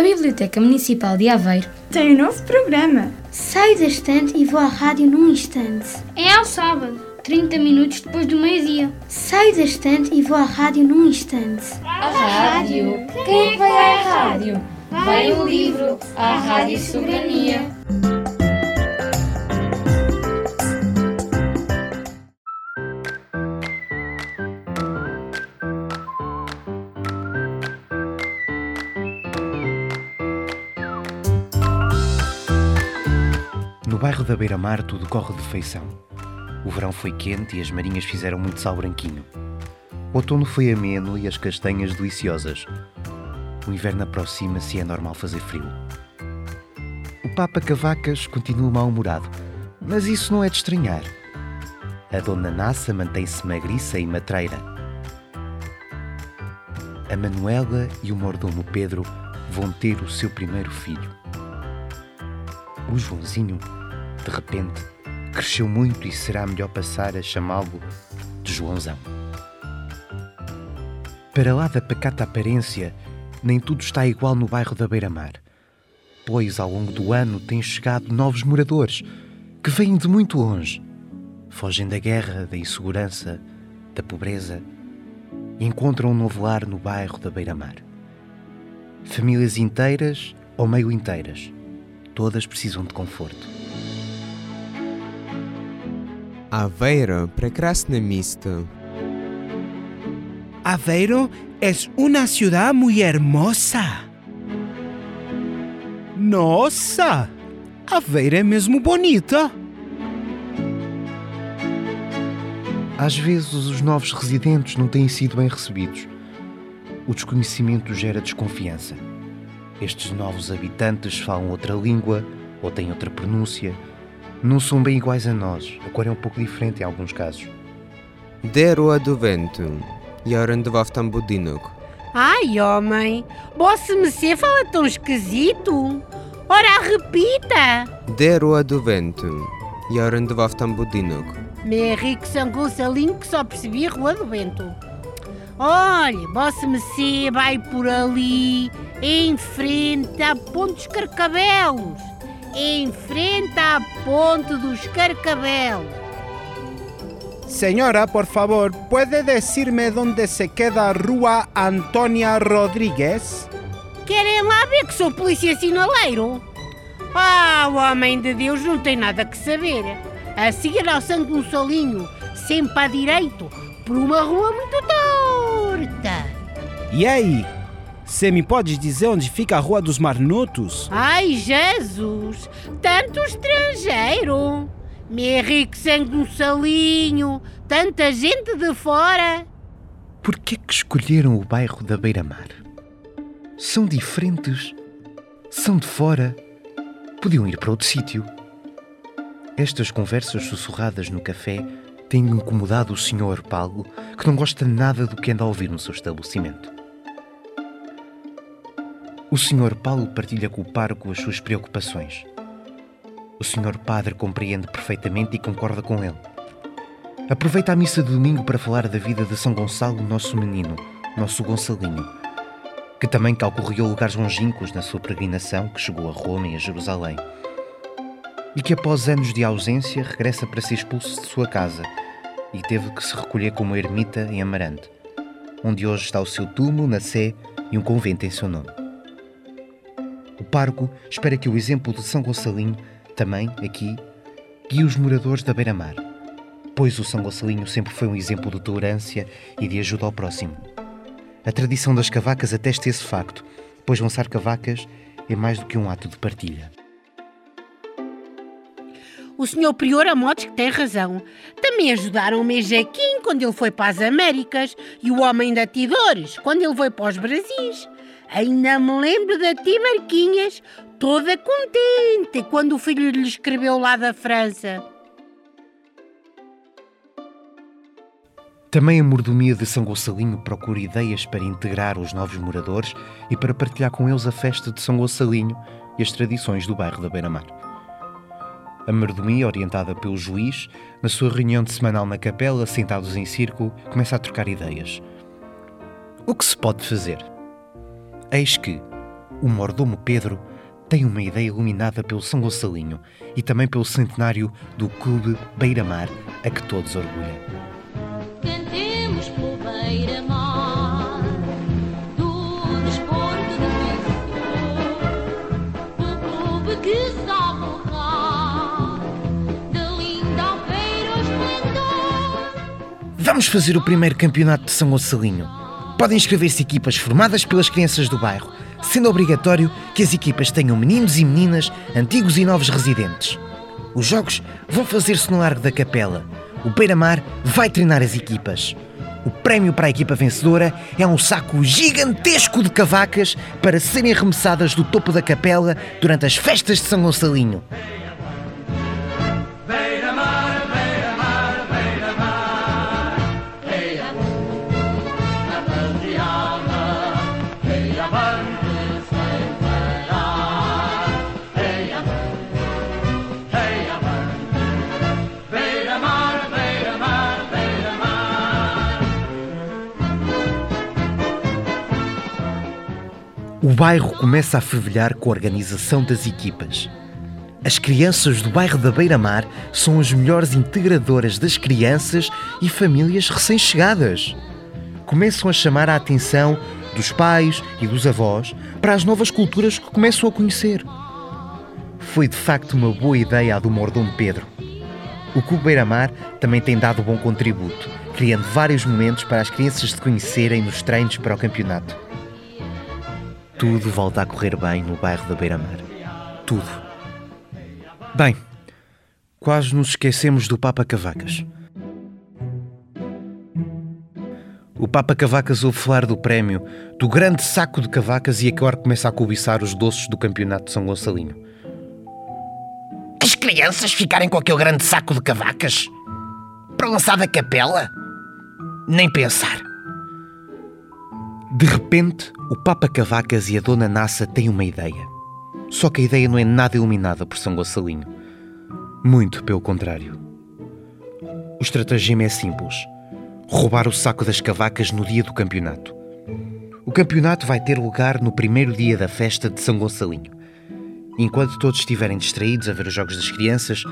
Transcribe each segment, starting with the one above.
A Biblioteca Municipal de Aveiro tem um novo programa. Saio da estante e vou à rádio num instante. É ao sábado, 30 minutos depois do meio-dia. Saio da estante e vou à rádio num instante. A rádio? Quem é que vai à rádio? Vai o livro, à Rádio Soberania. Bairro da Beira-Mar tudo corre de feição. O verão foi quente e as marinhas fizeram muito sal branquinho. O outono foi ameno e as castanhas deliciosas. O inverno aproxima-se e é normal fazer frio. O Papa Cavacas continua mal-humorado, mas isso não é de estranhar. A Dona Nassa mantém-se magriça e matreira. A Manuela e o mordomo Pedro vão ter o seu primeiro filho. O Joãozinho, de repente, cresceu muito e será melhor passar a chamá-lo de Joãozão. Para lá da pacata aparência, nem tudo está igual no bairro da Beira-Mar, pois ao longo do ano têm chegado novos moradores que vêm de muito longe. Fogem da guerra, da insegurança, da pobreza e encontram um novo lar no bairro da Beira-Mar. Famílias inteiras ou meio inteiras, todas precisam de conforto. Aveiro прекрасное место. Aveiro es una ciudad muy hermosa. Nossa! Aveiro é mesmo bonita. Às vezes os novos residentes não têm sido bem recebidos. O desconhecimento gera desconfiança. Estes novos habitantes falam outra língua ou têm outra pronúncia. não são bem iguais a nós. A cor é um pouco diferente em alguns casos. De Rua do Vento. Joran de Voftan Budinok. Ai, homem, Vossa Mercê fala tão esquisito. Ora, repita. De Rua do Vento. Joran de Voftan Budinok. Me rico São Gonçalinho que só percebi a Rua do Vento. Olha, Vossa Mercê vai por ali, em frente à Ponte dos Carcabelos. Em frente à Ponte dos Carcabelos. Señora, por favor, ¿puede decirme dónde se queda Rua Antônia Rodrigues? Querem lá ver que sou polícia sinaleiro? Ah, o homem de Deus não tem nada que saber. A seguir ao São Gonçalinho, sempre à direito, por uma rua muito torta. E aí? Você me pode dizer onde fica a Rua dos Marnotos? Ai, Jesus! Tanto estrangeiro! Me rico São Gonçalinho, tanta gente de fora. Por que que escolheram o bairro da Beira-Mar? São diferentes. São de fora. Podiam ir para outro sítio. Estas conversas sussurradas no café têm incomodado o Sr. Paulo, que não gosta nada do que anda a ouvir no seu estabelecimento. O Sr. Paulo partilha com o parco as suas preocupações. O Sr. Padre compreende perfeitamente e concorda com ele. Aproveita a missa de domingo para falar da vida de São Gonçalo, nosso menino, nosso Gonçalinho, que também calcorreou lugares longínquos na sua peregrinação que chegou a Roma e a Jerusalém, e que após anos de ausência regressa para ser expulso de sua casa e teve que se recolher como ermita em Amarante, onde hoje está o seu túmulo na Sé e um convento em seu nome. Parco espera que o exemplo de São Gonçalinho também, aqui, guie os moradores da beira-mar, pois o São Gonçalinho sempre foi um exemplo de tolerância e de ajuda ao próximo. A tradição das cavacas atesta esse facto, pois lançar cavacas é mais do que um ato de partilha. O senhor Prior Amotes que tem razão. Também ajudaram o Mejequim quando ele foi para as Américas e o Homem da Tidores quando ele foi para os Brasis. Ainda me lembro da ti Marquinhas, toda contente quando o filho lhe escreveu lá da França. Também a mordomia de São Gonçalinho procura ideias para integrar os novos moradores e para partilhar com eles a festa de São Gonçalinho e as tradições do bairro da Beira-Mar. A mordomia, orientada pelo juiz, na sua reunião de semanal na capela, sentados em círculo, começa a trocar ideias. O que se pode fazer? Eis que, o mordomo Pedro tem uma ideia iluminada pelo São Gonçalinho e também pelo centenário do Clube Beira-Mar, a que todos orgulham. Cantemos pelo Beira-Mar, do desporto de vencedor, o clube que sabe honrar, da linda alfeira ao esplendor. Vamos fazer o primeiro campeonato de São Gonçalinho. Podem inscrever-se equipas formadas pelas crianças do bairro, sendo obrigatório que as equipas tenham meninos e meninas, antigos e novos residentes. Os jogos vão fazer-se no Largo da Capela. O Beira-Mar vai treinar as equipas. O prémio para a equipa vencedora é um saco gigantesco de cavacas para serem arremessadas do topo da capela durante as festas de São Gonçalinho. O bairro começa a fervilhar com a organização das equipas. As crianças do bairro da Beira-Mar são as melhores integradoras das crianças e famílias recém-chegadas. Começam a chamar a atenção dos pais e dos avós para as novas culturas que começam a conhecer. Foi de facto uma boa ideia a do mordomo Pedro. O Clube Beira-Mar também tem dado bom contributo, criando vários momentos para as crianças se conhecerem nos treinos para o campeonato. Tudo volta a correr bem no bairro da Beira-Mar. Tudo. Bem, quase nos esquecemos do Papa Cavacas. O Papa Cavacas ouve falar do prémio, do grande saco de cavacas e agora começa a cobiçar os doces do campeonato de São Gonçalinho. As crianças ficarem com aquele grande saco de cavacas? Para lançar da capela? Nem pensar. De repente, o Papa Cavacas e a Dona Nassa têm uma ideia. Só que a ideia não é nada iluminada por São Gonçalinho. Muito pelo contrário. O estratagema é simples: roubar o saco das cavacas no dia do campeonato. O campeonato vai ter lugar no primeiro dia da festa de São Gonçalinho. Enquanto todos estiverem distraídos a ver os jogos das crianças,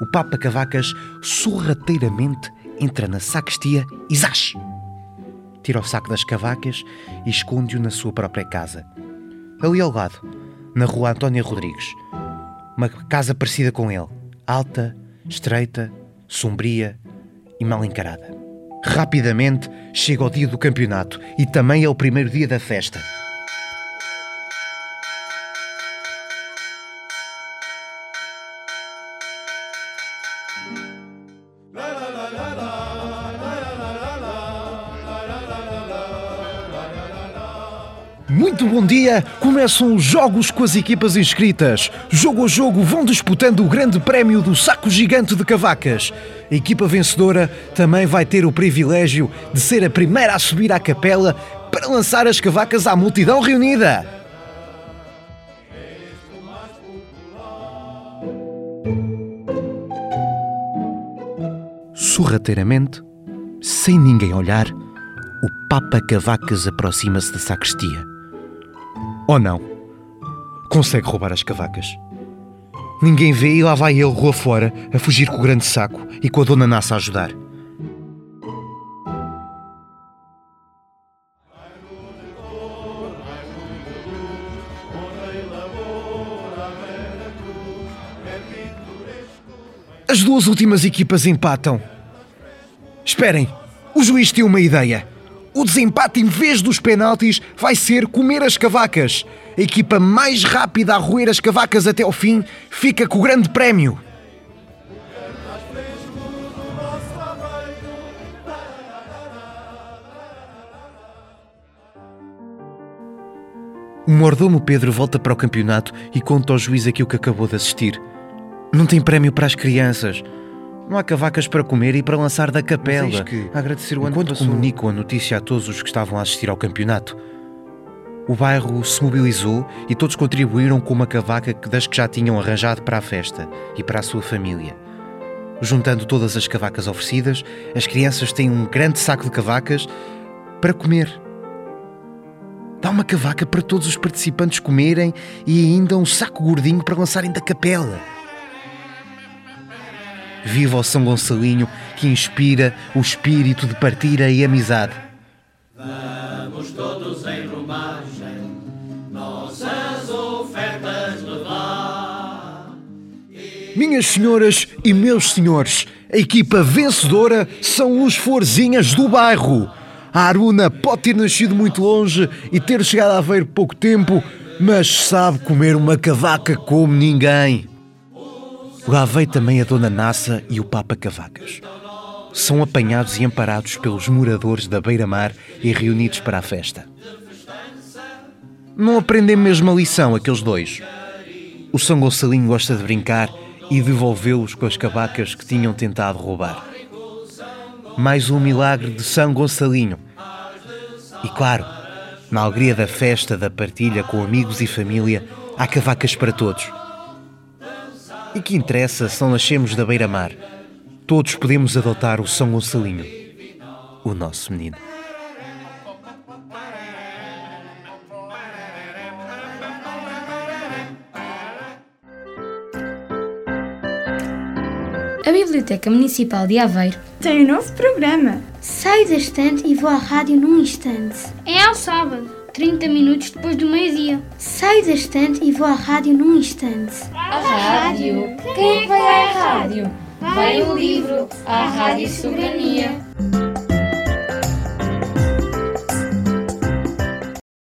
o Papa Cavacas sorrateiramente entra na sacristia e zás! Tira o saco das cavacas e esconde-o na sua própria casa. Ali ao lado, na rua António Rodrigues. Uma casa parecida com ele, alta, estreita, sombria e mal encarada. Rapidamente chega o dia do campeonato e também é o primeiro dia da festa. Muito bom dia! Começam os jogos com as equipas inscritas. Jogo a jogo vão disputando o grande prémio do saco gigante de cavacas. A equipa vencedora também vai ter o privilégio de ser a primeira a subir à capela para lançar as cavacas à multidão reunida. Sorrateiramente, sem ninguém olhar, o Papa Cavacas aproxima-se da sacristia. Ou não? Consegue roubar as cavacas. Ninguém vê e lá vai ele rua fora a fugir com o grande saco e com a dona Nassa a ajudar. As duas últimas equipas empatam. Esperem, o juiz tem uma ideia. O desempate, em vez dos penaltis, vai ser comer as cavacas. A equipa mais rápida a roer as cavacas até ao fim fica com o grande prémio. O mordomo Pedro volta para o campeonato e conta ao juiz aquilo que acabou de assistir. Não tem prémio para as crianças. Não há cavacas para comer e para lançar da capela. Mas que, a agradecer o ano Enquanto passou... comunicam a notícia a todos os que estavam a assistir ao campeonato, o bairro se mobilizou e todos contribuíram com uma cavaca das que já tinham arranjado para a festa e para a sua família. Juntando todas as cavacas oferecidas, as crianças têm um grande saco de cavacas para comer. Dá uma cavaca para todos os participantes comerem e ainda um saco gordinho para lançarem da capela. Viva o São Gonçalinho que inspira o espírito de partilha e amizade. Vamos todos em romagem, nossas ofertas levar. Minhas senhoras e meus senhores, a equipa vencedora são os Forzinhas do Bairro. A Aruna pode ter nascido muito longe e ter chegado a ver pouco tempo, mas sabe comer uma cavaca como ninguém. Lá veio também a Dona Nassa e o Papa Cavacas. São apanhados e amparados pelos moradores da beira-mar e reunidos para a festa. Não aprendem mesmo a lição, aqueles dois. O São Gonçalinho gosta de brincar e devolvê-los com as cavacas que tinham tentado roubar. Mais um milagre de São Gonçalinho. E claro, na alegria da festa, da partilha com amigos e família, há cavacas para todos. E que interessa se não nascemos da beira-mar? Todos podemos adotar o São Gonçalinho, o nosso menino. A Biblioteca Municipal de Aveiro tem um novo programa. Saio da estante e vou à rádio num instante. É ao sábado, 30 minutos depois do meio-dia. Saio da estante e vou à rádio num instante. A rádio? Quem é vai à rádio? Vai o livro, à Rádio Soberania.